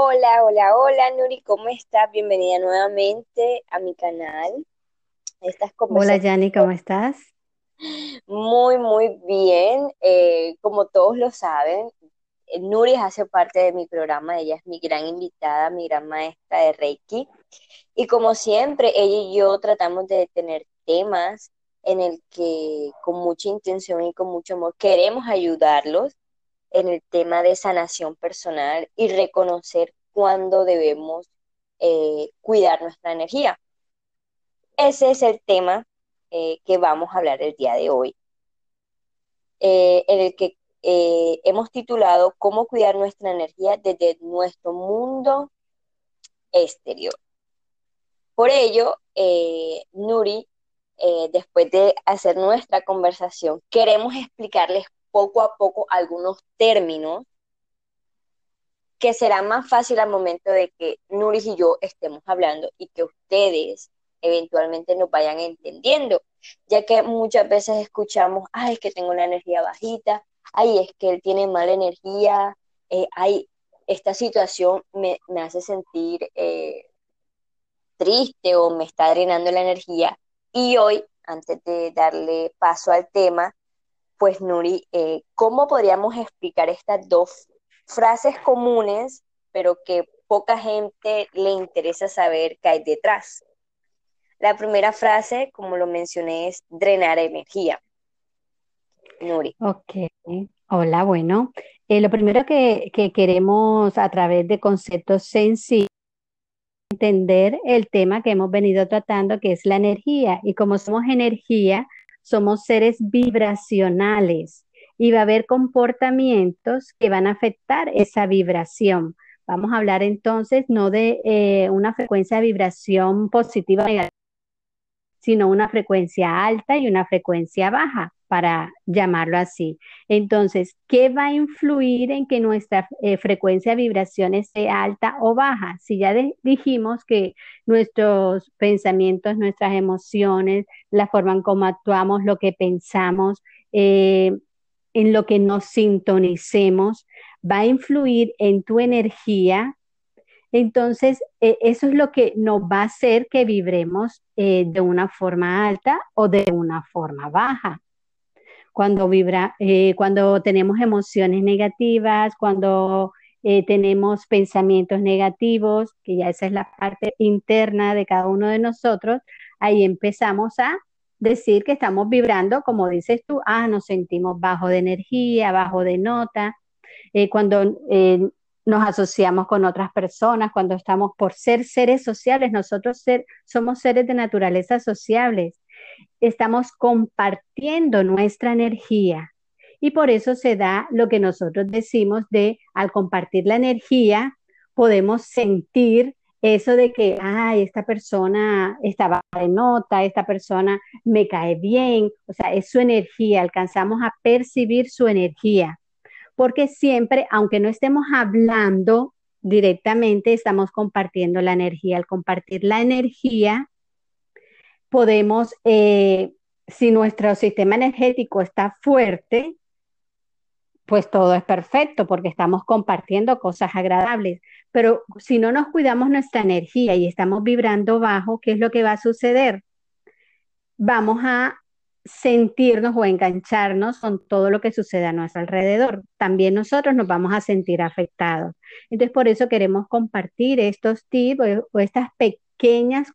Hola, hola, hola, Nuri, ¿cómo estás? Bienvenida nuevamente a mi canal. Estas Hola, Yanni, ¿cómo estás? Muy, muy bien. Eh, como todos lo saben, Nuri hace parte de mi programa, ella es mi gran invitada, mi gran maestra de Reiki. Y como siempre, ella y yo tratamos de tener temas en el que con mucha intención y con mucho amor queremos ayudarlos en el tema de sanación personal y reconocer cuándo debemos eh, cuidar nuestra energía. Ese es el tema eh, que vamos a hablar el día de hoy, eh, en el que hemos titulado Cómo cuidar nuestra energía desde nuestro mundo exterior. Por ello, Nuri, después de hacer nuestra conversación, queremos explicarles poco a poco algunos términos que será más fácil al momento de que Nuris y yo estemos hablando y que ustedes eventualmente nos vayan entendiendo, ya que muchas veces escuchamos, ay, es que tengo la energía bajita, ay, es que él tiene mala energía, eh, ay, esta situación me, hace sentir eh, triste o me está drenando la energía. Y hoy, antes de darle paso al tema, pues Nuri, eh, ¿cómo podríamos explicar estas dos frases comunes, pero que poca gente le interesa saber qué hay detrás? La primera frase, como lo mencioné, es drenar energía. Nuri. Ok, hola, bueno. Eh, lo primero que, que queremos a través de conceptos sencillos entender el tema que hemos venido tratando, que es la energía. Y como somos energía, somos seres vibracionales y va a haber comportamientos que van a afectar esa vibración. Vamos a hablar entonces no de eh, una frecuencia de vibración positiva sino una frecuencia alta y una frecuencia baja, para llamarlo así. Entonces, ¿qué va a influir en que nuestra eh, frecuencia de vibración esté alta o baja? Si ya dijimos que nuestros pensamientos, nuestras emociones, la forma en cómo actuamos, lo que pensamos, eh, en lo que nos sintonicemos, va a influir en tu energía entonces, eh, eso es lo que nos va a hacer que vibremos de una forma alta o de una forma baja. Cuando, vibra, eh, cuando tenemos emociones negativas, cuando tenemos pensamientos negativos, que ya esa es la parte interna de cada uno de nosotros, ahí empezamos a decir que estamos vibrando, como dices tú, ah, nos sentimos bajo de energía, bajo de nota. cuando nos asociamos con otras personas, cuando estamos por ser seres sociales, nosotros ser, somos seres de naturaleza sociables, estamos compartiendo nuestra energía. Y por eso se da lo que nosotros decimos de al compartir la energía, podemos sentir eso de que, ay, esta persona estaba de nota, esta persona me cae bien, o sea, es su energía, alcanzamos a percibir su energía porque siempre, aunque no estemos hablando directamente, estamos compartiendo la energía. Al compartir la energía, podemos, eh, si nuestro sistema energético está fuerte, pues todo es perfecto porque estamos compartiendo cosas agradables. Pero si no nos cuidamos nuestra energía y estamos vibrando bajo, ¿qué es lo que va a suceder? Vamos a sentirnos o engancharnos con todo lo que sucede a nuestro alrededor. También nosotros nos vamos a sentir afectados. Entonces, por eso queremos compartir estos tips o, estas pequeñas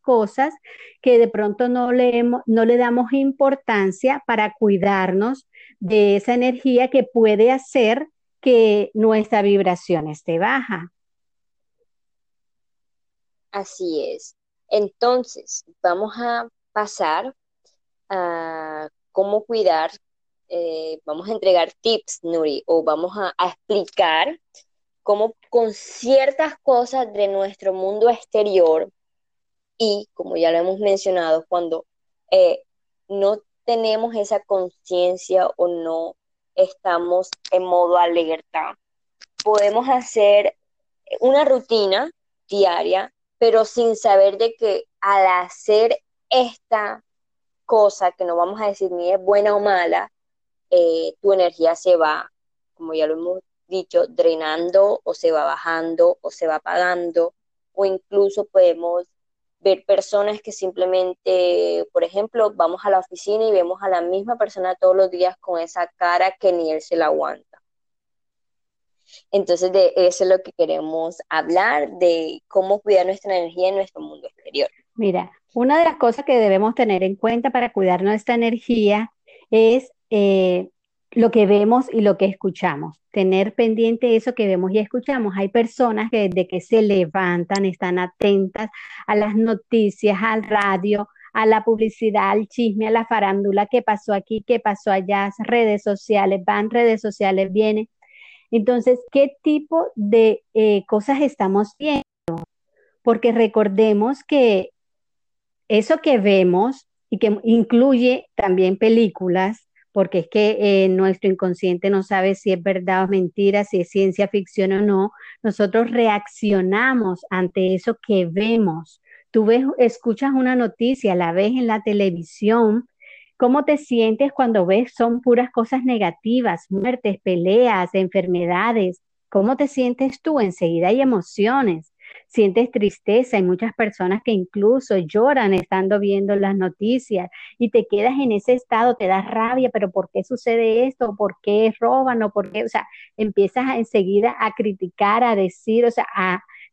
cosas que de pronto no le, no le damos importancia para cuidarnos de esa energía que puede hacer que nuestra vibración esté baja. Así es. Entonces, vamos a pasar cómo cuidar, eh, vamos a entregar tips, Nuri, o vamos a, explicar cómo con ciertas cosas de nuestro mundo exterior y, como ya lo hemos mencionado, cuando eh, no tenemos esa conciencia o no estamos en modo alerta, podemos hacer una rutina diaria, pero sin saber de que al hacer esta cosa que no vamos a decir ni es buena o mala, eh, tu energía se va, como ya lo hemos dicho, drenando o se va bajando o se va apagando, o incluso podemos ver personas que simplemente, por ejemplo, vamos a la oficina y vemos a la misma persona todos los días con esa cara que ni él se la aguanta. Entonces, de eso es lo que queremos hablar, de cómo cuidar nuestra energía en nuestro mundo exterior. Mira, una de las cosas que debemos tener en cuenta para cuidar nuestra energía es eh, lo que vemos y lo que escuchamos. Tener pendiente eso que vemos y escuchamos. Hay personas que desde que se levantan están atentas a las noticias, al radio, a la publicidad, al chisme, a la farándula, qué pasó aquí, qué pasó allá, redes sociales, van redes sociales, vienen. Entonces, ¿qué tipo de eh, cosas estamos viendo? Porque recordemos que eso que vemos y que incluye también películas, porque es que eh, nuestro inconsciente no sabe si es verdad o mentira, si es ciencia ficción o no, nosotros reaccionamos ante eso que vemos. Tú ves, escuchas una noticia, la ves en la televisión, ¿cómo te sientes cuando ves son puras cosas negativas, muertes, peleas, enfermedades? ¿Cómo te sientes tú? Enseguida hay emociones sientes tristeza. Hay muchas personas que incluso lloran estando viendo las noticias y te quedas en ese estado, te das rabia, pero ¿por qué sucede esto? ¿Por qué roban? ¿O por qué? O sea, empiezas enseguida a criticar, a decir, o sea,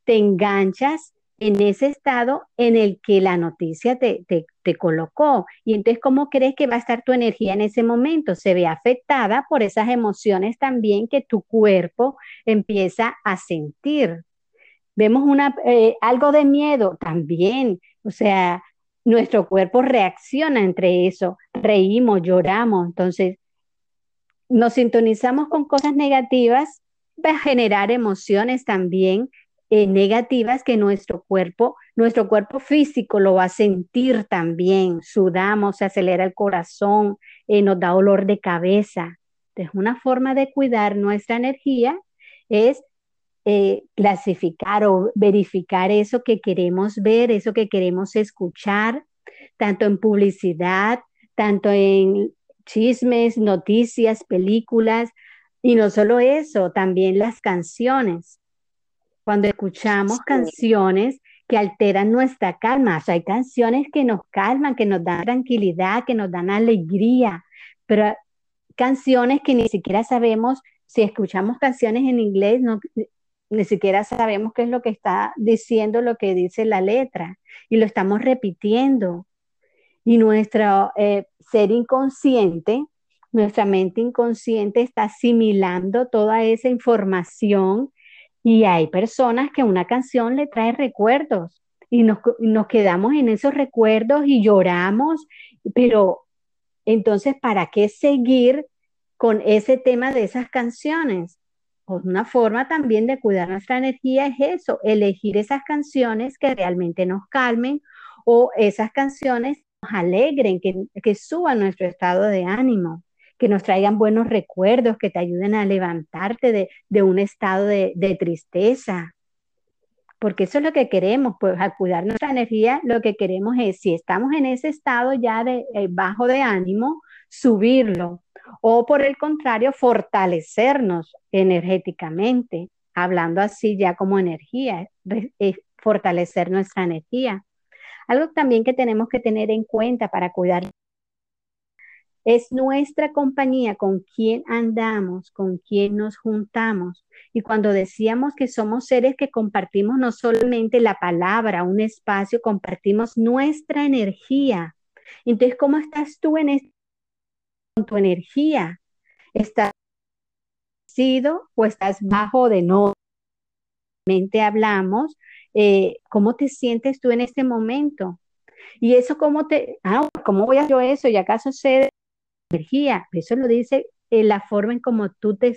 te enganchas en ese estado en el que la noticia te, te, te, colocó. Y entonces, ¿cómo crees que va a estar tu energía en ese momento? Se ve afectada por esas emociones también que tu cuerpo empieza a sentir vemos una, eh, algo de miedo también, o sea, nuestro cuerpo reacciona entre eso, reímos, lloramos, entonces nos sintonizamos con cosas negativas, va a generar emociones también eh, negativas que nuestro cuerpo, nuestro cuerpo físico lo va a sentir también, sudamos, se acelera el corazón, eh, nos da dolor de cabeza. Entonces, una forma de cuidar nuestra energía es eh, clasificar o verificar eso que queremos ver, eso que queremos escuchar, tanto en publicidad, tanto en chismes, noticias, películas, y no solo eso, también las canciones. Cuando escuchamos canciones que alteran nuestra calma, hay canciones que nos calman, que nos dan tranquilidad, que nos dan alegría, pero canciones que ni siquiera sabemos si escuchamos canciones en inglés, no, ni siquiera sabemos qué es lo que está diciendo lo que dice la letra y lo estamos repitiendo. Y nuestro eh, ser inconsciente, nuestra mente inconsciente está asimilando toda esa información y hay personas que una canción le trae recuerdos y nos, nos quedamos en esos recuerdos y lloramos, pero entonces, ¿para qué seguir con ese tema de esas canciones? Una forma también de cuidar nuestra energía es eso, elegir esas canciones que realmente nos calmen o esas canciones nos alegren, que, suban nuestro estado de ánimo, que nos traigan buenos recuerdos, que te ayuden a levantarte de, un estado de, tristeza. Porque eso es lo que queremos, pues al cuidar nuestra energía, lo que queremos es, si estamos en ese estado ya de eh, bajo de ánimo, subirlo, o por el contrario, fortalecernos energéticamente, hablando así ya como energía, fortalecer nuestra energía. Algo también que tenemos que tener en cuenta para cuidar es nuestra compañía, con quién andamos, con quién nos juntamos. Y cuando decíamos que somos seres que compartimos no solamente la palabra, un espacio, compartimos nuestra energía. Entonces, ¿cómo estás tú en este con tu energía? ¿Estás sido o estás bajo de no? Mente hablamos, eh, ¿cómo te sientes tú en este momento? Y eso, ¿cómo te, ah, cómo voy a yo eso? ¿Y acaso sé energía? Eso lo dice en la forma en cómo tú te,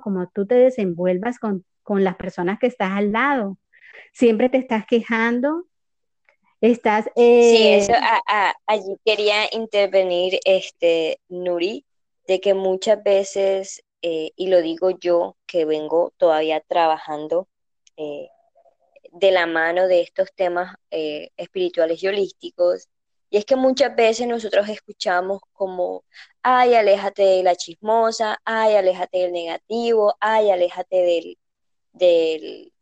como tú te desenvuelvas con, con las personas que estás al lado. Siempre te estás quejando, Estás. Sí, eh, eso, allí quería intervenir este, Nuri, de que muchas veces, eh, y lo digo yo, que vengo todavía trabajando eh, de la mano de estos temas espirituales y holísticos, Y es que muchas veces nosotros escuchamos como, ay, aléjate de la chismosa, ay, aléjate del negativo, ay, aléjate del, del,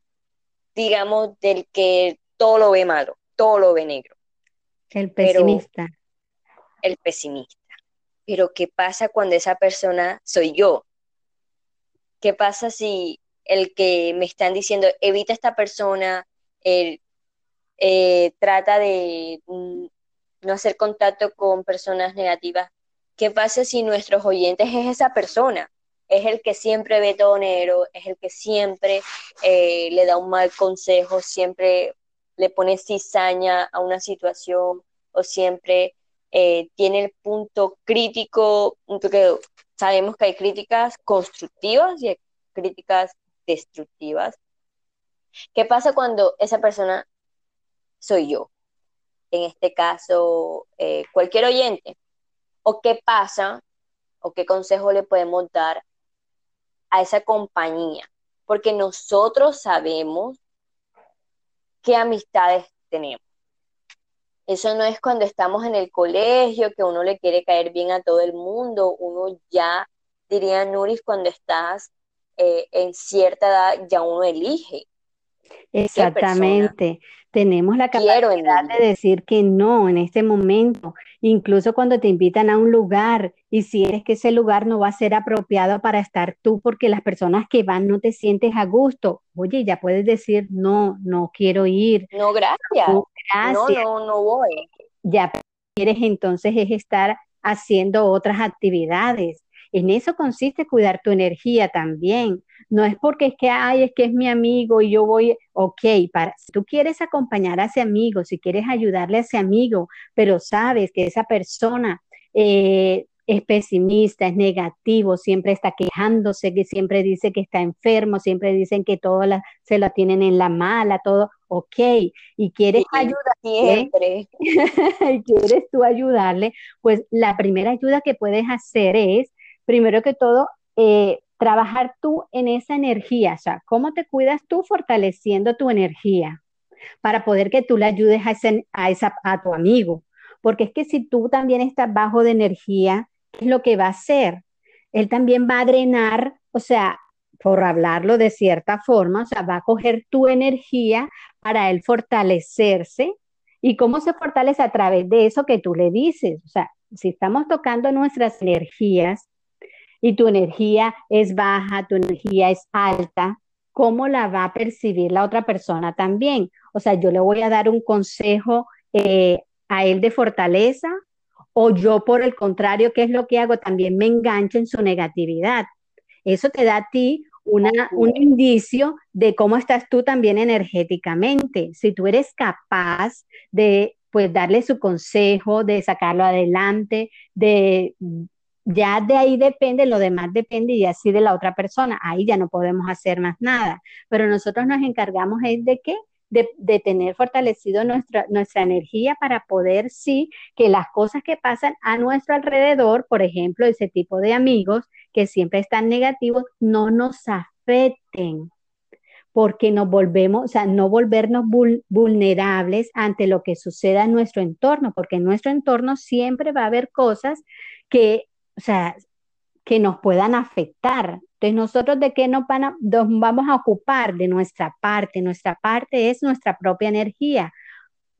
digamos, del que todo lo ve malo, todo lo ve negro. El pesimista. el pesimista. Pero ¿qué pasa cuando esa persona soy yo? ¿Qué pasa si el que me están diciendo, evita esta persona, eh, trata de mm, no hacer contacto con personas negativas? ¿Qué pasa si nuestros oyentes es esa persona? Es el que siempre ve todo negro, es el que siempre eh, le da un mal consejo, siempre le pone cizaña a una situación o siempre eh, tiene el punto crítico, que sabemos que hay críticas constructivas y críticas destructivas. ¿Qué pasa cuando esa persona soy yo? En este caso, eh, cualquier oyente. ¿O qué pasa o qué consejo le podemos dar a esa compañía? Porque nosotros sabemos qué amistades tenemos. Eso no es cuando estamos en el colegio, que uno le quiere caer bien a todo el mundo, uno ya, diría Nuris, cuando estás eh, en cierta edad, ya uno elige. Exactamente. Tenemos la capacidad de decir que no en este momento, incluso cuando te invitan a un lugar y si eres que ese lugar no va a ser apropiado para estar tú porque las personas que van no te sientes a gusto. Oye, ya puedes decir, no, no quiero ir. No, gracias. No, gracias. no, no, voy. Ya quieres entonces es estar haciendo otras actividades. En eso consiste cuidar tu energía también. No es porque es que, ay, es que es mi amigo y yo voy, ok, para, si tú quieres acompañar a ese amigo, si quieres ayudarle a ese amigo, pero sabes que esa persona eh, es pesimista, es negativo, siempre está quejándose, que siempre dice que está enfermo, siempre dicen que todo se lo tienen en la mala, todo, ok, y quieres siempre, y quieres tú ayudarle, pues la primera ayuda que puedes hacer es, primero que todo, eh, trabajar tú en esa energía, o sea, cómo te cuidas tú fortaleciendo tu energía para poder que tú le ayudes a, a, esa, a tu amigo. Porque es que si tú también estás bajo de energía, ¿qué es lo que va a hacer? Él también va a drenar, o sea, por hablarlo de cierta forma, o sea, va a coger tu energía para él fortalecerse. ¿Y cómo se fortalece? A través de eso que tú le dices. O sea, si estamos tocando nuestras energías, y tu energía es baja, tu energía es alta, ¿cómo la va a percibir la otra persona también? O sea, yo le voy a dar un consejo eh, a él de fortaleza o yo por el contrario, ¿qué es lo que hago? También me engancho en su negatividad. Eso te da a ti una, un indicio de cómo estás tú también energéticamente. Si tú eres capaz de pues darle su consejo, de sacarlo adelante, de ya de ahí depende, lo demás depende y así de la otra persona. Ahí ya no podemos hacer más nada. Pero nosotros nos encargamos es de qué? De, tener fortalecido nuestra, nuestra energía para poder, sí, que las cosas que pasan a nuestro alrededor, por ejemplo, ese tipo de amigos que siempre están negativos, no nos afecten porque nos volvemos, o sea, no volvernos vulnerables ante lo que suceda en nuestro entorno, porque en nuestro entorno siempre va a haber cosas que o sea, que nos puedan afectar. Entonces, nosotros de qué nos, nos vamos a ocupar de nuestra parte. Nuestra parte es nuestra propia energía.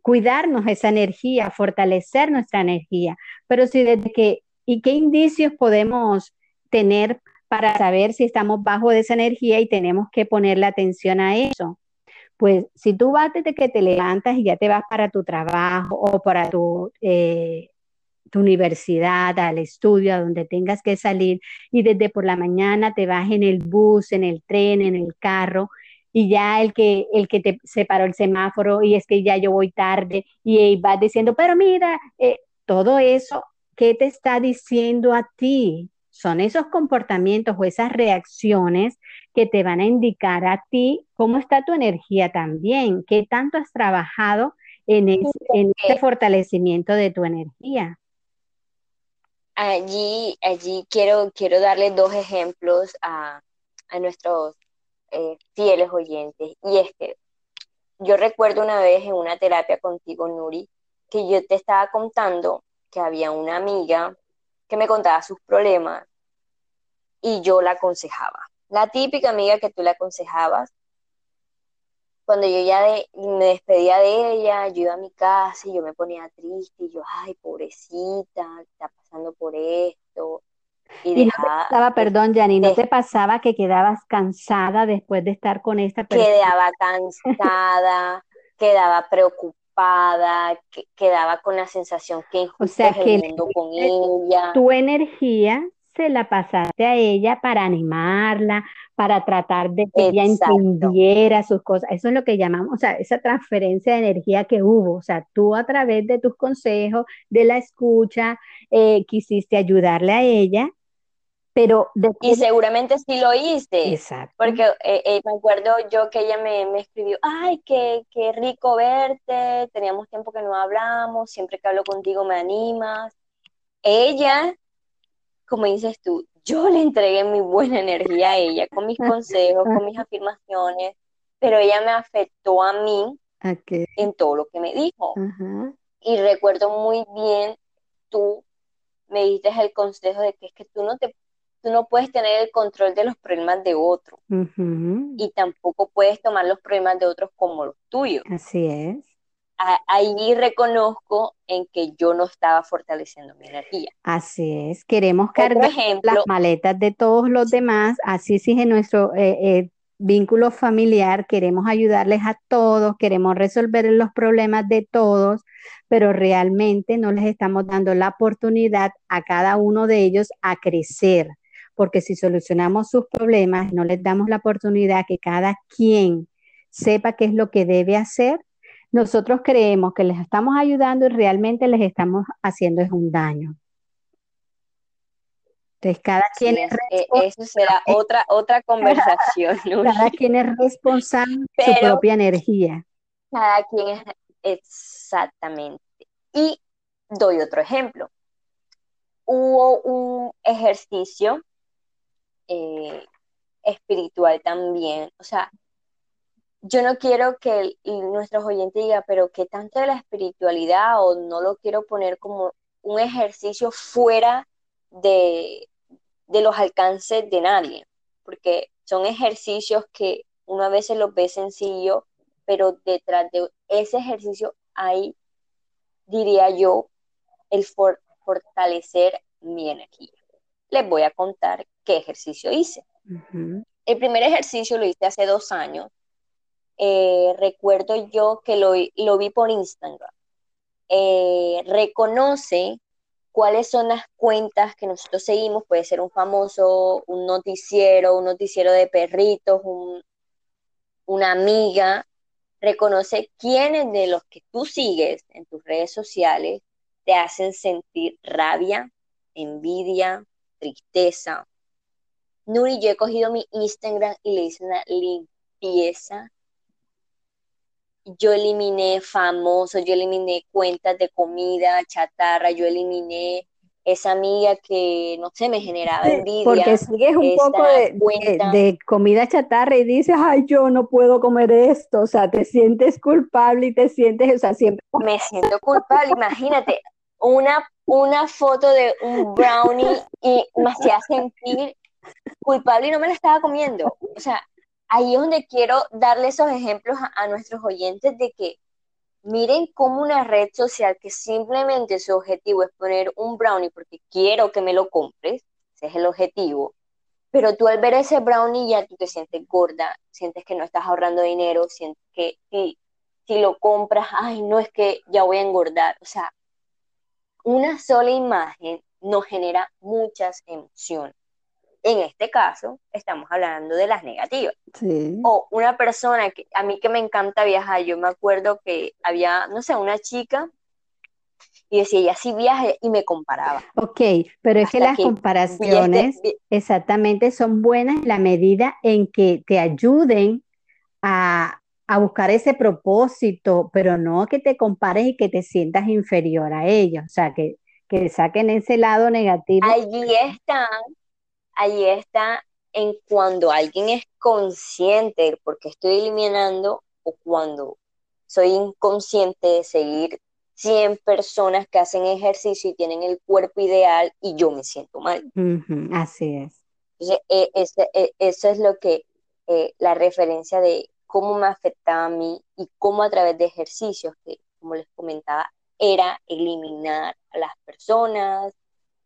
Cuidarnos esa energía, fortalecer nuestra energía. Pero si desde que, ¿y qué indicios podemos tener para saber si estamos bajo de esa energía y tenemos que ponerle atención a eso? Pues si tú vas desde que te levantas y ya te vas para tu trabajo o para tu eh, tu universidad, al estudio, a donde tengas que salir y desde por la mañana te vas en el bus, en el tren, en el carro y ya el que, el que te separó el semáforo y es que ya yo voy tarde y vas diciendo, pero mira, eh, todo eso, ¿qué te está diciendo a ti? Son esos comportamientos o esas reacciones que te van a indicar a ti cómo está tu energía también, qué tanto has trabajado en, en ese fortalecimiento de tu energía allí, allí quiero, quiero darle dos ejemplos a, nuestros eh, fieles oyentes. Y es que yo recuerdo una vez en una terapia contigo, Nuri, que yo te estaba contando que había una amiga que me contaba sus problemas y yo la aconsejaba. La típica amiga que tú le aconsejabas. Cuando yo ya me despedía de ella, yo iba a mi casa y yo me ponía triste y yo, ay, pobrecita, está pasando por esto. Y, no perdón, Yanni, ¿no te pasaba que quedabas cansada después de estar con esta persona? Quedaba cansada, quedaba preocupada, quedaba con la sensación que o sea, que el mundo con ella. Tu energía se la pasaste a ella para animarla, para tratar de que ella entendiera sus cosas. Eso es lo que llamamos, o sea, esa transferencia de energía que hubo. O sea, tú a través de tus consejos, de la escucha, eh, quisiste ayudarle a ella pero y seguramente sí lo hice. Exacto. Porque eh, eh, me acuerdo yo que ella me, me escribió, ay, qué, qué, rico verte, teníamos tiempo que no hablamos, siempre que hablo contigo me animas. Ella, como dices tú, yo le entregué mi buena energía a ella con mis consejos, con mis afirmaciones, pero ella me afectó a mí en todo lo que me dijo. Y recuerdo muy bien, tú me diste el consejo de que es que tú no te tú no puedes tener el control de los problemas de otro y tampoco puedes tomar los problemas de otros como los tuyos. Así es. Ahí reconozco en que yo no estaba fortaleciendo mi energía. Así es. Queremos cargar las maletas de todos los demás, así en nuestro eh, eh, vínculo familiar, queremos ayudarles a todos, queremos resolver los problemas de todos, pero realmente no les estamos dando la oportunidad a cada uno de ellos a crecer porque si solucionamos sus problemas, no les damos la oportunidad que cada quien sepa qué es lo que debe hacer, nosotros creemos que les estamos ayudando y realmente les estamos haciendo un daño. Entonces, cada quien es, e, Eso será otra, otra conversación. Cada quien es responsable de su propia energía. Cada quien es exactamente. Y doy otro ejemplo. Hubo un ejercicio eh, espiritual también. O sea, yo no quiero que nuestros oyentes digan, pero ¿qué tanto de la espiritualidad? O no lo quiero poner como un ejercicio fuera de, de los alcances de nadie, porque son ejercicios que uno a veces los ve sencillo, pero detrás de ese ejercicio hay, diría yo, el fortalecer mi energía. Les voy a contar qué ejercicio hice. El primer ejercicio lo hice hace dos años. Eh, recuerdo yo que lo, vi por Instagram. Eh, reconoce cuáles son las cuentas que nosotros seguimos. Puede ser un famoso, un noticiero, un noticiero de perritos, una amiga. Reconoce quiénes de los que tú sigues en tus redes sociales te hacen sentir rabia, envidia, tristeza, Nuri, yo he cogido mi Instagram y le hice una limpieza. Yo eliminé famosos, yo eliminé cuentas de comida, chatarra, yo eliminé esa amiga que, no sé, me generaba envidia. Porque sigues un poco de, de, comida chatarra y dices, ay, yo no puedo comer esto, o sea, te sientes culpable y te sientes, o sea, siempre... Me siento culpable, imagínate, una, una foto de un brownie y me hacía sentir culpable y no me la estaba comiendo. O sea, ahí es donde quiero darle esos ejemplos a, nuestros oyentes de que miren cómo una red social que simplemente su objetivo es poner un brownie porque quiero que me lo compres, ese es el objetivo, pero tú al ver ese brownie ya tú te sientes gorda, sientes que no estás ahorrando dinero, sientes que si, si lo compras, ay, no es que ya voy a engordar, o sea, una sola imagen nos genera muchas emociones. En este caso, estamos hablando de las negativas. O una persona que a mí que me encanta viajar, yo me acuerdo que había, no sé, una chica y decía, ella sí viaja y me comparaba. Ok, pero es que las comparaciones exactamente son buenas en la medida en que te ayuden a, buscar ese propósito, pero no que te compares y que te sientas inferior a ellos, o sea, que, que saquen ese lado negativo. Allí están ahí está en cuando alguien es consciente de por qué estoy eliminando o cuando soy inconsciente de seguir 100 personas que hacen ejercicio y tienen el cuerpo ideal y yo me siento mal. así es. Entonces, e, e, eso es lo que, eh, la referencia de cómo me afectaba a mí y cómo a través de ejercicios, que como les comentaba, era eliminar a las personas,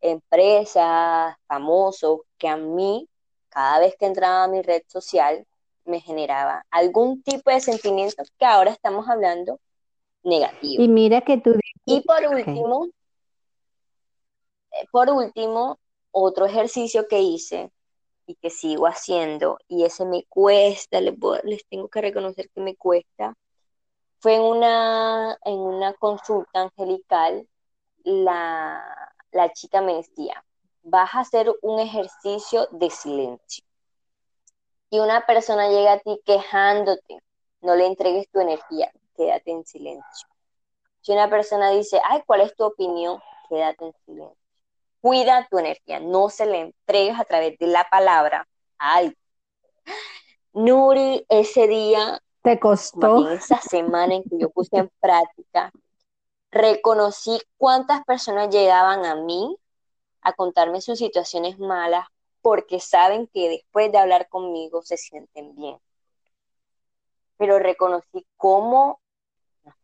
empresas, famosos, que a mí, cada vez que entraba a mi red social, me generaba algún tipo de sentimiento que ahora estamos hablando negativo. Y mira que tú... Y por último, eh, por último, otro ejercicio que hice y que sigo haciendo, y ese me cuesta, les, les tengo que reconocer que me cuesta, fue en una, en una consulta angelical, la, la chica me decía, vas a hacer un ejercicio de silencio. Y una persona llega a ti quejándote, no le entregues tu energía, quédate en silencio. Si una persona dice, ay, ¿cuál es tu opinión? Quédate en silencio. Cuida tu energía, no se le entregues a través de la palabra a alguien. Nuri, ese día, te costó. esa semana en que yo puse en práctica, reconocí cuántas personas llegaban a mí a contarme sus situaciones malas porque saben que después de hablar conmigo se sienten bien. Pero reconocí cómo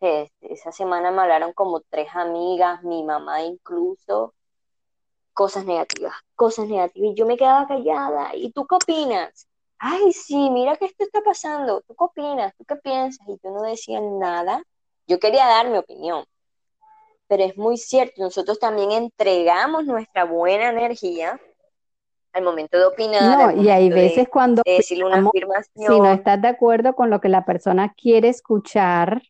sé, esa semana me hablaron como tres amigas, mi mamá incluso, cosas negativas, cosas negativas. Y yo me quedaba callada. ¿Y tú qué opinas? Ay, sí, mira que esto está pasando. ¿Tú qué opinas? ¿Tú qué piensas? Y yo no decía nada. Yo quería dar mi opinión. Pero es muy cierto, nosotros también entregamos nuestra buena energía al momento de opinar. No, y hay veces cuando decirle una afirmación. Si no estás de acuerdo con lo que la persona quiere escuchar,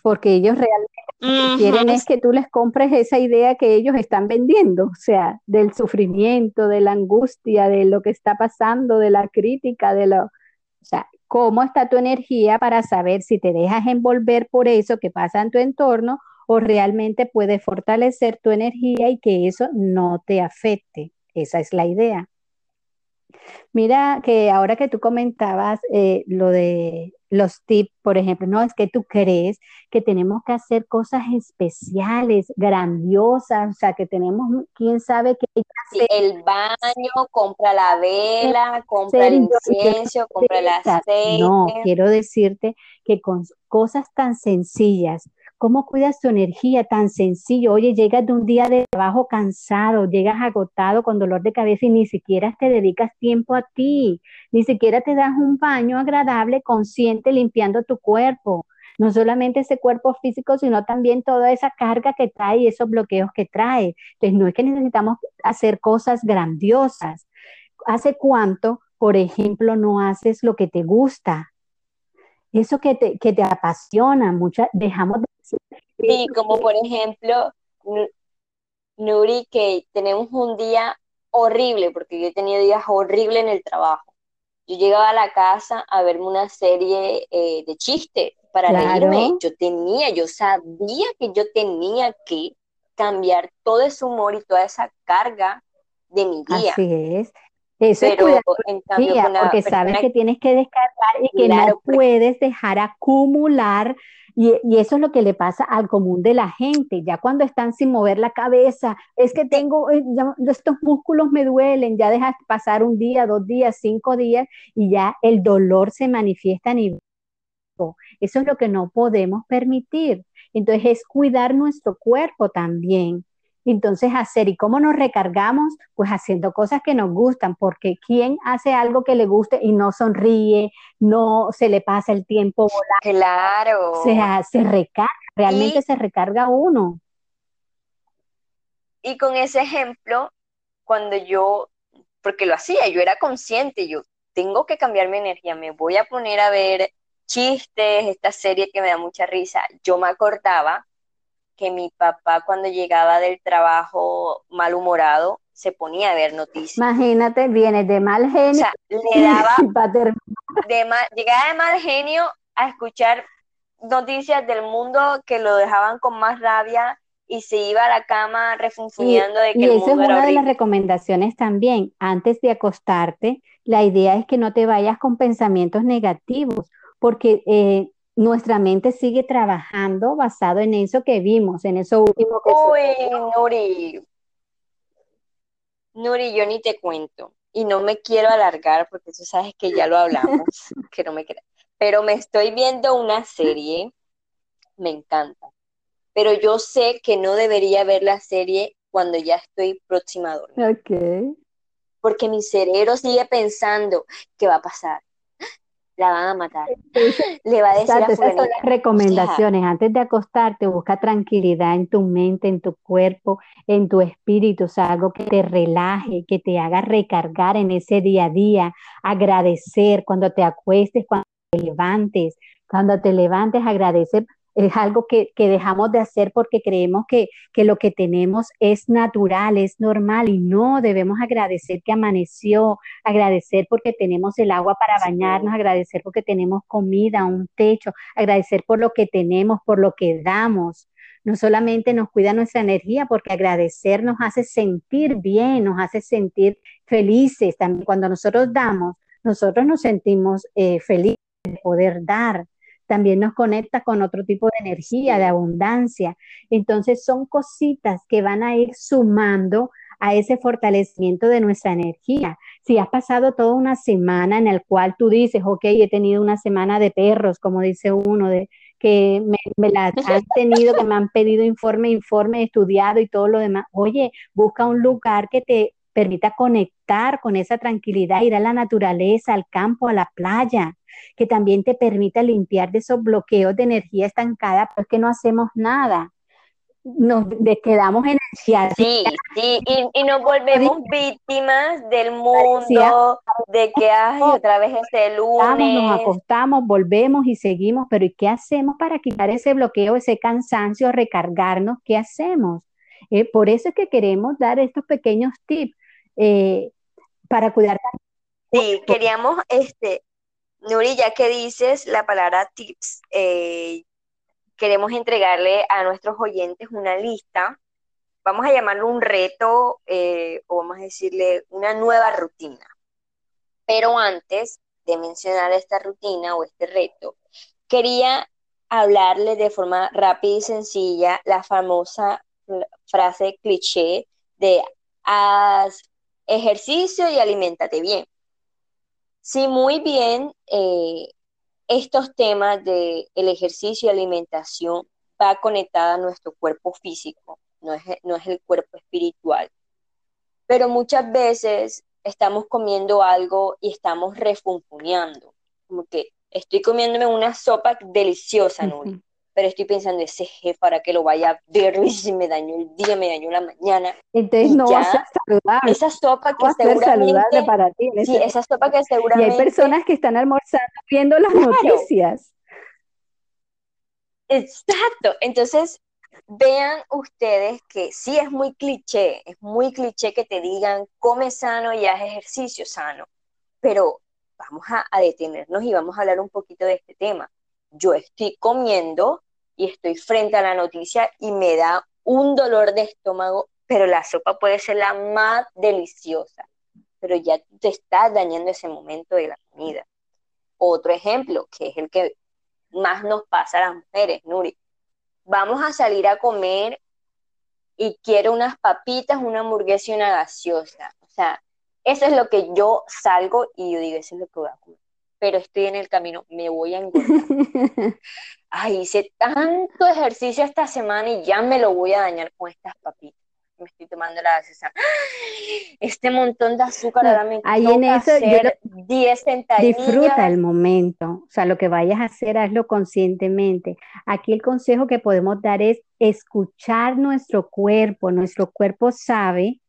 porque ellos realmente quieren es que tú les compres esa idea que ellos están vendiendo, o sea, del sufrimiento, de la angustia, de lo que está pasando, de la crítica, de lo, o sea, cómo está tu energía para saber si te dejas envolver por eso que pasa en tu entorno o realmente puedes fortalecer tu energía y que eso no te afecte. Esa es la idea. Mira que ahora que tú comentabas eh, lo de los tips, por ejemplo, no es que tú crees que tenemos que hacer cosas especiales, grandiosas, o sea, que tenemos, quién sabe qué. el baño, compra la vela, compra el incienso, compra el aceite. No, quiero decirte que con cosas tan sencillas, ¿Cómo cuidas tu energía? Tan sencillo. Oye, llegas de un día de trabajo cansado, llegas agotado con dolor de cabeza y ni siquiera te dedicas tiempo a ti, ni siquiera te das un baño agradable, consciente, limpiando tu cuerpo. No solamente ese cuerpo físico, sino también toda esa carga que trae y esos bloqueos que trae. Entonces, no es que necesitamos hacer cosas grandiosas. ¿Hace cuánto, por ejemplo, no haces lo que te gusta? Eso que te, que te apasiona, muchas, dejamos de Sí, como por ejemplo, Nuri, que tenemos un día horrible, porque yo he tenido días horribles en el trabajo. Yo llegaba a la casa a verme una serie eh, de chistes para reírme. Yo tenía, yo sabía que yo tenía que cambiar todo ese humor y toda esa carga de mi día. Así es. Eso Pero, es en cambio, porque sabes que tienes que descargar y que no puedes dejar acumular y, eso es lo que le pasa al común de la gente, ya cuando están sin mover la cabeza, es que tengo, eh, estos músculos me duelen, ya dejas pasar un día, dos días, cinco días y ya el dolor se manifiesta a nivel. Eso es lo que no podemos permitir. Entonces es cuidar nuestro cuerpo también. Entonces, hacer y cómo nos recargamos, pues haciendo cosas que nos gustan, porque ¿quién hace algo que le guste y no sonríe, no se le pasa el tiempo volando? Claro. O sea, se recarga, realmente se recarga uno. Y con ese ejemplo, cuando yo, porque lo hacía, yo era consciente, yo tengo que cambiar mi energía, me voy a poner a ver chistes, esta serie que me da mucha risa, yo me acordaba que mi papá cuando llegaba del trabajo malhumorado se ponía a ver noticias. Imagínate, viene de mal genio. O sea, le daba de mal, llegaba de mal genio a escuchar noticias del mundo que lo dejaban con más rabia y se iba a la cama refunfuñando de que y el mundo es una de las recomendaciones también. Antes de acostarte, la idea es que no te vayas con pensamientos negativos, porque eh, nuestra mente sigue trabajando basado en eso que vimos, en eso último que Uy, Nuri. Nuri, yo ni te cuento. Y no me quiero alargar porque tú sabes que ya lo hablamos, que no me Pero me estoy viendo una serie, me encanta. Pero yo sé que no debería ver la serie cuando ya estoy próxima a dormir. Ok. Porque mi cerebro sigue pensando, ¿qué va a pasar? La van a matar. Le va a decir Esas son las recomendaciones. Antes de acostarte, busca tranquilidad en tu mente, en tu cuerpo, en tu espíritu, o sea, algo que te relaje, que te haga recargar en ese día a día, agradecer cuando te acuestes, cuando te levantes, cuando te levantes, agradecer es algo que, dejamos de hacer porque creemos que, lo que tenemos es natural, es normal y no debemos agradecer que amaneció, agradecer porque tenemos el agua para bañarnos, agradecer porque tenemos comida, un techo, agradecer por lo que tenemos, por lo que damos. No solamente nos cuida nuestra energía, porque agradecer nos hace sentir bien, nos hace sentir felices. También cuando nosotros damos, nosotros nos sentimos eh, felices de poder dar también nos conecta con otro tipo de energía, de abundancia. Entonces son cositas que van a ir sumando a ese fortalecimiento de nuestra energía. Si has pasado toda una semana en el cual tú dices, ok, he tenido una semana de perros, como dice uno, de que me, me la han tenido, que me han pedido informe, informe, estudiado y todo lo demás. Oye, busca un lugar que te permita conectar con esa tranquilidad, ir a la naturaleza, al campo, a la playa, que también te permita limpiar de esos bloqueos de energía estancada, porque no hacemos nada. Nos quedamos energía. Sí, sí, y, nos volvemos víctimas del mundo, de que hay otra vez este lunes. Nos acostamos, volvemos y seguimos, pero ¿y qué hacemos para quitar ese bloqueo, ese cansancio, recargarnos? ¿Qué hacemos? Eh, por eso es que queremos dar estos pequeños tips eh, para cuidar. Sí, queríamos este, Nuri, ya que dices la palabra tips, eh, queremos entregarle a nuestros oyentes una lista, vamos a llamarlo un reto eh, o vamos a decirle una nueva rutina. Pero antes de mencionar esta rutina o este reto, quería hablarle de forma rápida y sencilla la famosa frase cliché de haz ejercicio y aliméntate bien. Sí, muy bien. Eh, estos temas de el ejercicio y alimentación va conectada a nuestro cuerpo físico, no es, no es el cuerpo espiritual. Pero muchas veces estamos comiendo algo y estamos refunfuñando, como que estoy comiéndome una sopa deliciosa, ¿no? Pero estoy pensando, ese jefe para que lo vaya a ver y si me dañó el día, me dañó la mañana. Entonces no va a ser saludable. Esa sopa que seguramente, saludable para ti. Sí, esa sopa que seguramente... Y hay personas que están almorzando viendo las noticias. Exacto. Entonces, vean ustedes que sí es muy cliché, es muy cliché que te digan, come sano y haz ejercicio sano, pero vamos a, a detenernos y vamos a hablar un poquito de este tema yo estoy comiendo y estoy frente a la noticia y me da un dolor de estómago, pero la sopa puede ser la más deliciosa, pero ya te estás dañando ese momento de la comida. Otro ejemplo, que es el que más nos pasa a las mujeres, Nuri. Vamos a salir a comer y quiero unas papitas, una hamburguesa y una gaseosa. O sea, eso es lo que yo salgo y yo digo, eso es lo que voy a comer pero estoy en el camino, me voy a engordar. Ay, hice tanto ejercicio esta semana y ya me lo voy a dañar con estas papitas. Me estoy tomando la gaseosa. Este montón de azúcar ahora me Ahí en eso, hacer 10 Disfruta el momento, o sea, lo que vayas a hacer, hazlo conscientemente. Aquí el consejo que podemos dar es escuchar nuestro cuerpo. Nuestro cuerpo sabe,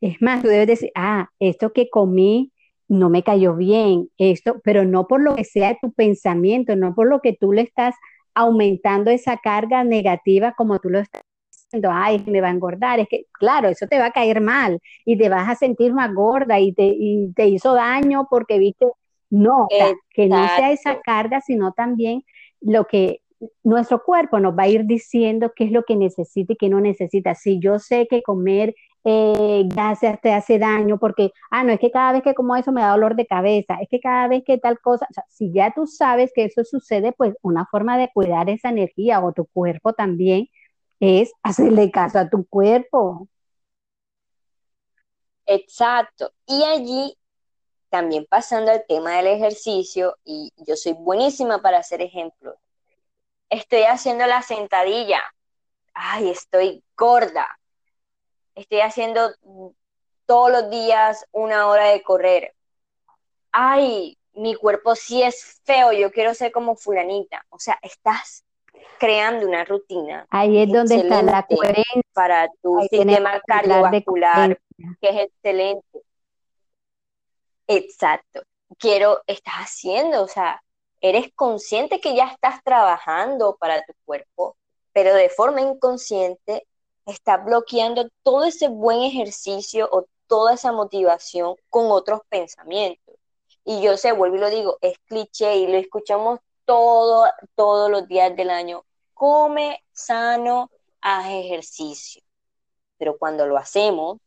es más, tú debes decir, ah, esto que comí no me cayó bien esto, pero no por lo que sea tu pensamiento, no por lo que tú le estás aumentando esa carga negativa como tú lo estás diciendo, ay, me va a engordar, es que, claro, eso te va a caer mal y te vas a sentir más gorda y te, y te hizo daño porque viste, no, que no sea esa carga, sino también lo que nuestro cuerpo nos va a ir diciendo qué es lo que necesita y qué no necesita. Si yo sé que comer eh, te hace daño porque, ah, no, es que cada vez que como eso me da dolor de cabeza, es que cada vez que tal cosa, o sea, si ya tú sabes que eso sucede, pues una forma de cuidar esa energía o tu cuerpo también es hacerle caso a tu cuerpo. Exacto. Y allí, también pasando al tema del ejercicio, y yo soy buenísima para hacer ejemplos, estoy haciendo la sentadilla, ay, estoy gorda, estoy haciendo todos los días una hora de correr. Ay, mi cuerpo sí es feo, yo quiero ser como fulanita. O sea, estás creando una rutina. Ahí es donde está la coherencia. Para tu sistema cardiovascular, que es excelente. Exacto. Quiero, estás haciendo, o sea, eres consciente que ya estás trabajando para tu cuerpo, pero de forma inconsciente está bloqueando todo ese buen ejercicio o toda esa motivación con otros pensamientos. Y yo sé, vuelvo y lo digo, es cliché y lo escuchamos todo, todos los días del año. Come sano, haz ejercicio. Pero cuando lo hacemos,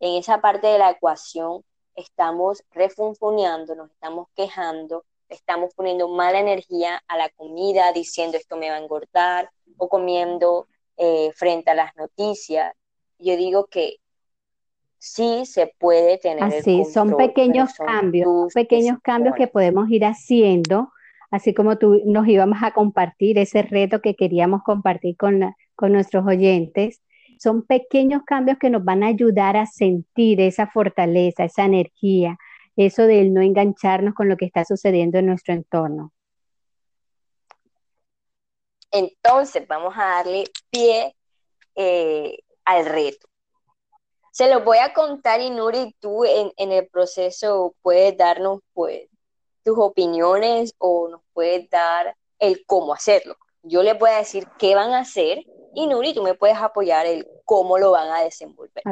en esa parte de la ecuación estamos refunfuneando, nos estamos quejando, estamos poniendo mala energía a la comida, diciendo esto me va a engordar, o comiendo eh, frente a las noticias. Yo digo que sí se puede tener. Así, son pequeños cambios, pequeños cambios que podemos ir haciendo, así como tú nos íbamos a compartir ese reto que queríamos compartir con, con nuestros oyentes. Son pequeños cambios que nos van a ayudar a sentir esa fortaleza, esa energía, eso del no engancharnos con lo que está sucediendo en nuestro entorno. Entonces vamos a darle pie eh, al reto. Se lo voy a contar y Nuri, tú en, el proceso puedes darnos pues, tus opiniones o nos puedes dar el cómo hacerlo. Yo les voy a decir qué van a hacer y Nuri, tú me puedes apoyar el cómo lo van a desenvolver.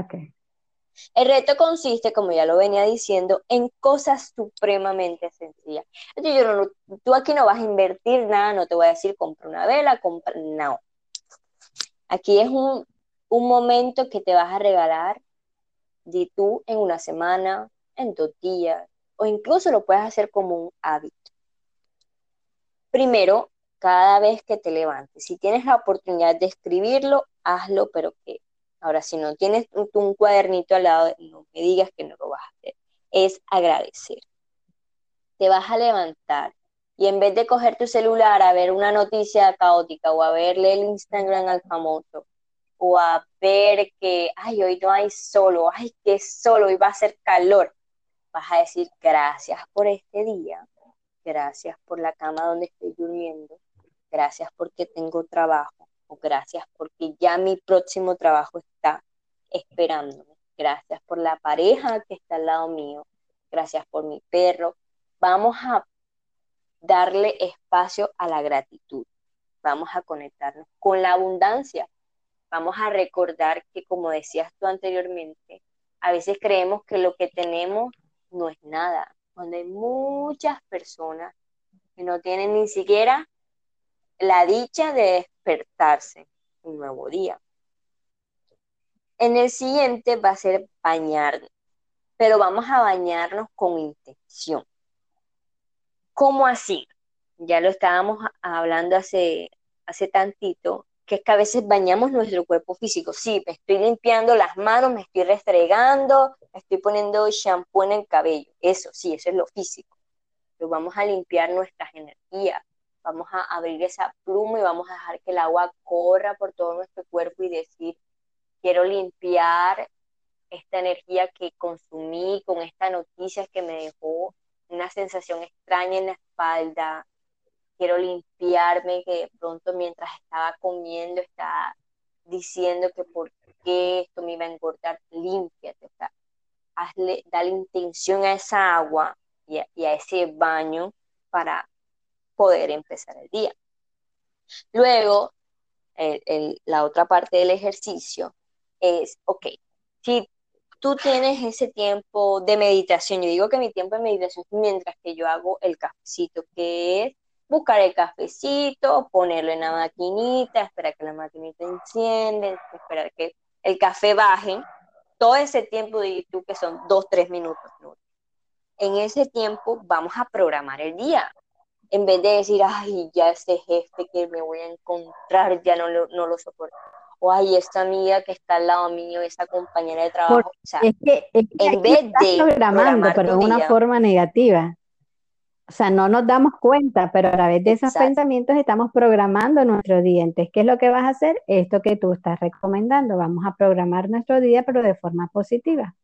El reto consiste, como ya lo venía diciendo, en cosas supremamente sencillas. Yo tú aquí no vas a invertir nada, no te voy a decir compra una vela, compra, no. Aquí es un, un momento que te vas a regalar de tú en una semana, en dos días, o incluso lo puedes hacer como un hábito. Primero, cada vez que te levantes, si tienes la oportunidad de escribirlo, hazlo, pero que Ahora, si no tienes un, cuadernito al lado, no me digas que no lo vas a hacer. Es agradecer. Te vas a levantar y en vez de coger tu celular a ver una noticia caótica o a verle el Instagram al famoso o a ver que, ay, hoy no hay solo, ay, que solo, hoy va a ser calor, vas a decir gracias por este día, gracias por la cama donde estoy durmiendo, gracias porque tengo trabajo, gracias porque ya mi próximo trabajo está esperándome. Gracias por la pareja que está al lado mío. Gracias por mi perro. Vamos a darle espacio a la gratitud. Vamos a conectarnos con la abundancia. Vamos a recordar que, como decías tú anteriormente, a veces creemos que lo que tenemos no es nada. Cuando hay muchas personas que no tienen ni siquiera la dicha de despertarse un nuevo día. En el siguiente va a ser bañarnos, pero vamos a bañarnos con intención. ¿Cómo así? Ya lo estábamos hablando hace, hace tantito, que es que a veces bañamos nuestro cuerpo físico. Sí, me estoy limpiando las manos, me estoy restregando, me estoy poniendo shampoo en el cabello. Eso, sí, eso es lo físico. Pero vamos a limpiar nuestras energías, vamos a abrir esa pluma y vamos a dejar que el agua corra por todo nuestro cuerpo y decir, quiero limpiar esta energía que consumí con esta noticia que me dejó una sensación extraña en la espalda, quiero limpiarme que de pronto mientras estaba comiendo estaba diciendo que por qué esto me iba a engordar, límpiate, o hazle, dale intención a esa agua y a ese baño para poder empezar el día. Luego, la otra parte del ejercicio es, ok, si tú tienes ese tiempo de meditación, yo digo que mi tiempo de meditación es mientras que yo hago el cafecito, que es buscar el cafecito, ponerlo en la maquinita, esperar que la maquinita enciende, esperar que el café baje. Todo ese tiempo de tú que son dos, tres minutos. En ese tiempo vamos a programar el día. En vez de decir, ay, ya este jefe que me voy a encontrar, ya no lo, no lo soporto o ay, esta amiga que está al lado mío, esa compañera de trabajo. es que, en vez de programando, pero de una forma negativa. O sea, no nos damos cuenta, pero a través de esos pensamientos estamos programando nuestro día. Entonces, ¿qué es lo que vas a hacer? Esto que tú estás recomendando. Vamos a programar nuestro día, pero de forma positiva.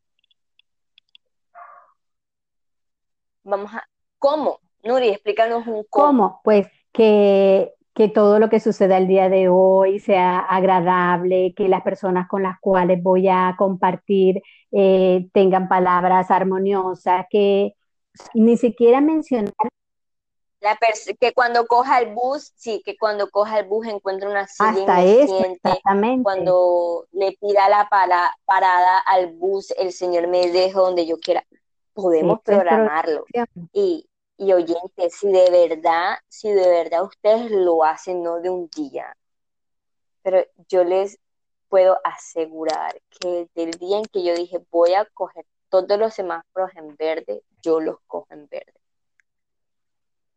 Vamos a, ¿cómo? Nuri, explícanos un cómo. ¿Cómo? Pues que que todo lo que suceda el día de hoy sea agradable, que las personas con las cuales voy a compartir eh, tengan palabras armoniosas, que ni siquiera mencionar. La que cuando coja el bus, sí, que cuando coja el bus encuentre una silla Hasta eso, exactamente. Cuando le pida la parada al bus, el Señor me deje donde yo quiera. Podemos programarlo. Y, y oyentes, si de verdad, si de verdad ustedes lo hacen, no de un día, pero yo les puedo asegurar que desde el día en que yo dije voy a coger todos los semáforos en verde, yo los cojo en verde.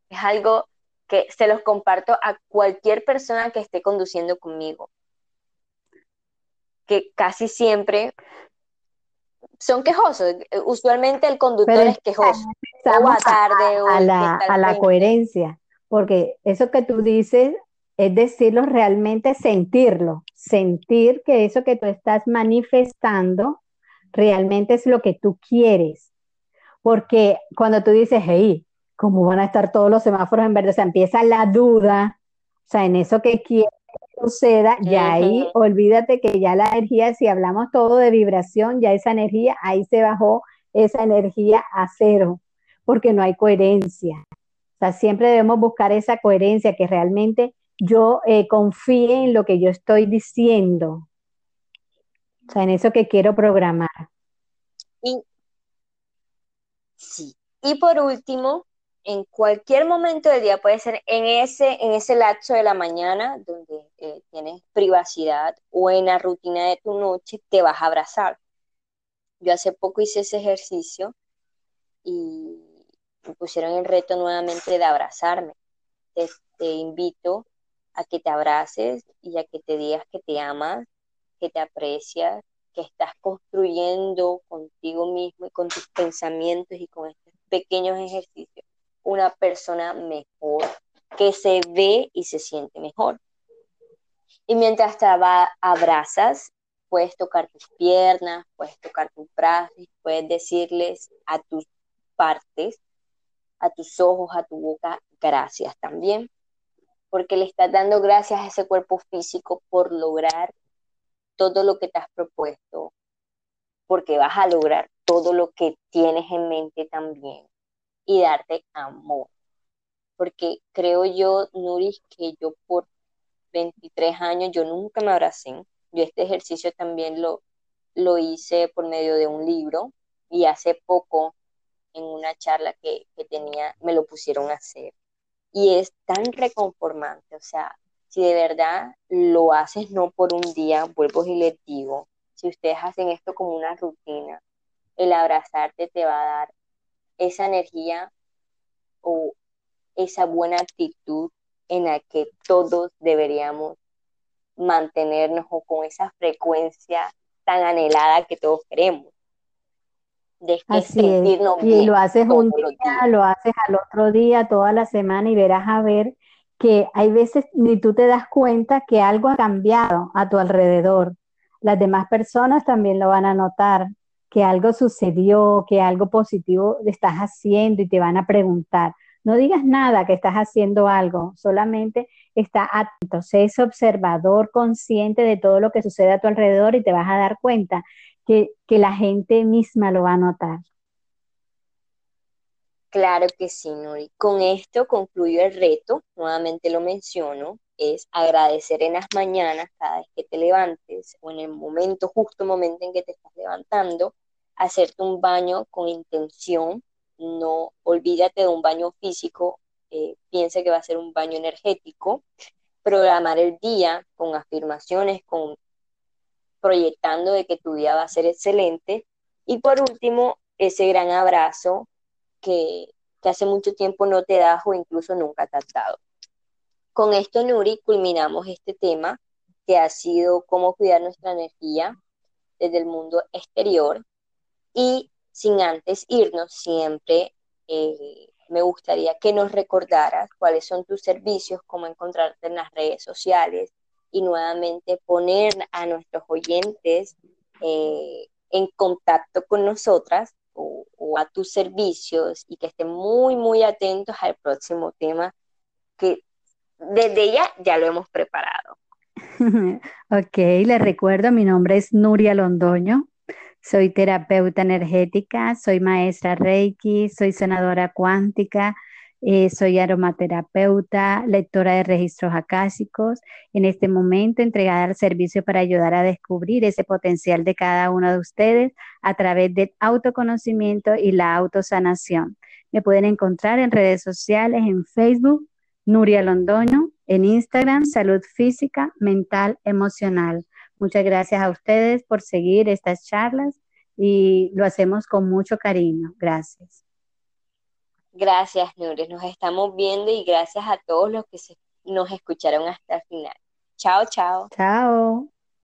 Es algo que se los comparto a cualquier persona que esté conduciendo conmigo. Que casi siempre son quejosos. Usualmente el conductor es quejoso. O a tarde o a, la, a la coherencia, porque eso que tú dices es decirlo realmente, sentirlo, sentir que eso que tú estás manifestando realmente es lo que tú quieres. Porque cuando tú dices, hey, ¿cómo van a estar todos los semáforos en verde? O sea, empieza la duda, o sea, en eso que quieres suceda, ya ahí olvídate que ya la energía, si hablamos todo de vibración, ya esa energía, ahí se bajó esa energía a cero, porque no hay coherencia. O sea, siempre debemos buscar esa coherencia, que realmente yo eh, confíe en lo que yo estoy diciendo. O sea, en eso que quiero programar. Y, sí. Y por último, en cualquier momento del día, puede ser en ese, en ese lapso de la mañana donde eh, tienes privacidad o en la rutina de tu noche, te vas a abrazar. Yo hace poco hice ese ejercicio y me pusieron el reto nuevamente de abrazarme. Te, te invito a que te abraces y a que te digas que te amas, que te aprecias, que estás construyendo contigo mismo y con tus pensamientos y con estos pequeños ejercicios una persona mejor, que se ve y se siente mejor. Y mientras te abrazas, puedes tocar tus piernas, puedes tocar tus brazos, puedes decirles a tus partes, a tus ojos, a tu boca, gracias también, porque le estás dando gracias a ese cuerpo físico por lograr todo lo que te has propuesto, porque vas a lograr todo lo que tienes en mente también y darte amor. Porque creo yo, Nuris, que yo por 23 años yo nunca me abracé. Yo este ejercicio también lo, lo hice por medio de un libro y hace poco en una charla que, que tenía me lo pusieron a hacer. Y es tan reconformante, o sea, si de verdad lo haces no por un día, vuelvo y les digo, si ustedes hacen esto como una rutina, el abrazarte te va a dar esa energía o esa buena actitud en la que todos deberíamos mantenernos o con esa frecuencia tan anhelada que todos queremos. De Así es. Y lo haces un día, lo haces al otro día, toda la semana y verás a ver que hay veces ni tú te das cuenta que algo ha cambiado a tu alrededor. Las demás personas también lo van a notar que algo sucedió, que algo positivo estás haciendo y te van a preguntar. No digas nada que estás haciendo algo, solamente está atento, ese observador consciente de todo lo que sucede a tu alrededor y te vas a dar cuenta que, que la gente misma lo va a notar. Claro que sí, Nuri. Con esto concluyo el reto, nuevamente lo menciono, es agradecer en las mañanas cada vez que te levantes o en el momento, justo momento en que te estás levantando, hacerte un baño con intención, no olvídate de un baño físico eh, piense que va a ser un baño energético, programar el día con afirmaciones, con proyectando de que tu día va a ser excelente. Y por último, ese gran abrazo que, que hace mucho tiempo no te das o incluso nunca te has dado. Con esto, Nuri, culminamos este tema que ha sido cómo cuidar nuestra energía desde el mundo exterior y sin antes irnos siempre eh, me gustaría que nos recordaras cuáles son tus servicios, cómo encontrarte en las redes sociales y nuevamente poner a nuestros oyentes eh, en contacto con nosotras o, a tus servicios y que estén muy, muy atentos al próximo tema que desde ya ya lo hemos preparado. ok, les recuerdo, mi nombre es Nuria Londoño. Soy terapeuta energética, soy maestra Reiki, soy senadora cuántica, eh, soy aromaterapeuta, lectora de registros acásicos. En este momento entregada al servicio para ayudar a descubrir ese potencial de cada uno de ustedes a través del autoconocimiento y la autosanación. Me pueden encontrar en redes sociales, en Facebook, Nuria Londoño, en Instagram, Salud Física, Mental, Emocional. Muchas gracias a ustedes por seguir estas charlas y lo hacemos con mucho cariño. Gracias. Gracias, Nures. Nos estamos viendo y gracias a todos los que nos escucharon hasta el final. Chao, chao. Chao.